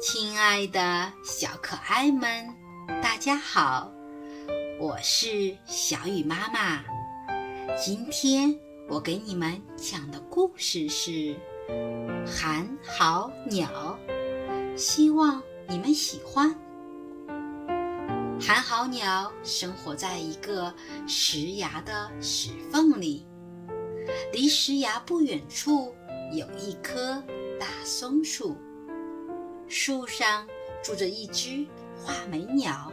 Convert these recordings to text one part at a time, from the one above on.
亲爱的小可爱们，大家好，我是小雨妈妈。今天我给你们讲的故事是《寒号鸟》，希望你们喜欢。寒号鸟生活在一个石崖的石缝里，离石崖不远处有一棵大松树。树上住着一只画眉鸟，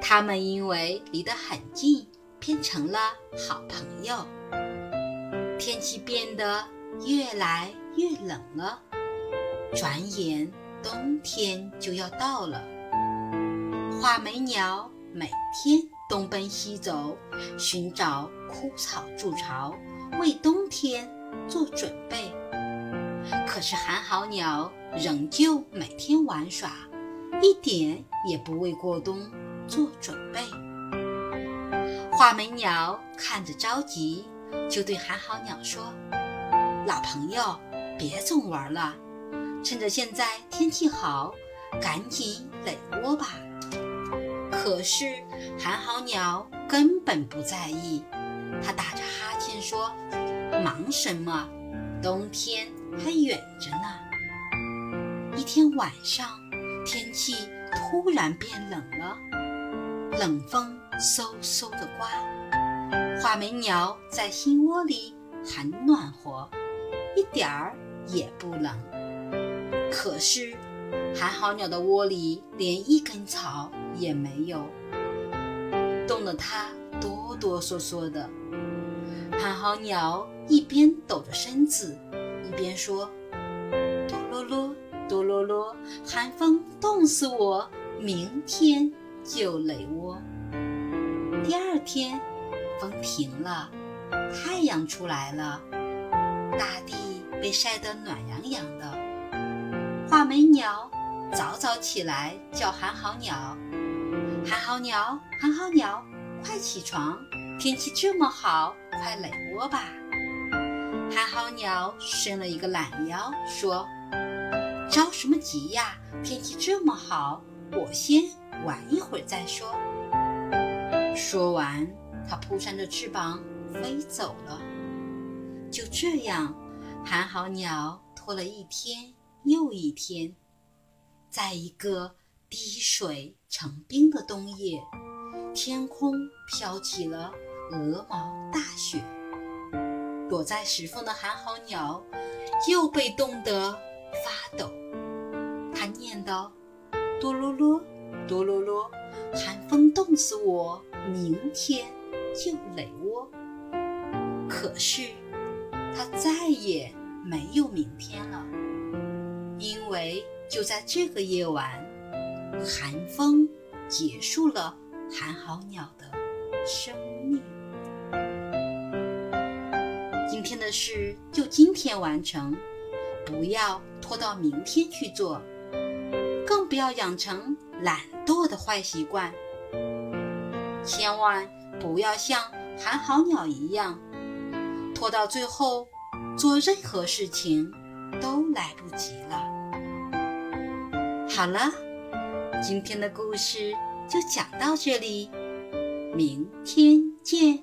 它们因为离得很近，变成了好朋友。天气变得越来越冷了，转眼冬天就要到了。画眉鸟每天东奔西走，寻找枯草筑巢，为冬天做准备。可是寒号鸟。仍旧每天玩耍，一点也不为过冬做准备。画眉鸟看着着急，就对寒号鸟说：“老朋友，别总玩了，趁着现在天气好，赶紧垒窝吧。”可是寒号鸟根本不在意，它打着哈欠说：“忙什么？冬天还远着呢。”一天晚上，天气突然变冷了，冷风嗖嗖地刮。画眉鸟在新窝里很暖和，一点儿也不冷。可是寒号鸟的窝里连一根草也没有，冻得它哆哆嗦嗦的。寒号鸟一边抖着身子，一边说：“哆啰啰。”哆啰啰，寒风冻死我，明天就垒窝。第二天，风停了，太阳出来了，大地被晒得暖洋洋的。画眉鸟早早起来叫寒号鸟：“寒号鸟，寒号鸟，快起床！天气这么好，快垒窝吧。”寒号鸟伸了一个懒腰，说。着什么急呀？天气这么好，我先玩一会儿再说。说完，它扑扇着翅膀飞走了。就这样，寒号鸟拖了一天又一天，在一个滴水成冰的冬夜，天空飘起了鹅毛大雪。躲在石缝的寒号鸟又被冻得发抖。他念叨：“哆啰啰，哆啰啰，寒风冻死我，明天就垒窝。”可是，他再也没有明天了，因为就在这个夜晚，寒风结束了寒号鸟的生命。今天的事就今天完成，不要拖到明天去做。更不要养成懒惰的坏习惯，千万不要像寒号鸟一样，拖到最后，做任何事情都来不及了。好了，今天的故事就讲到这里，明天见。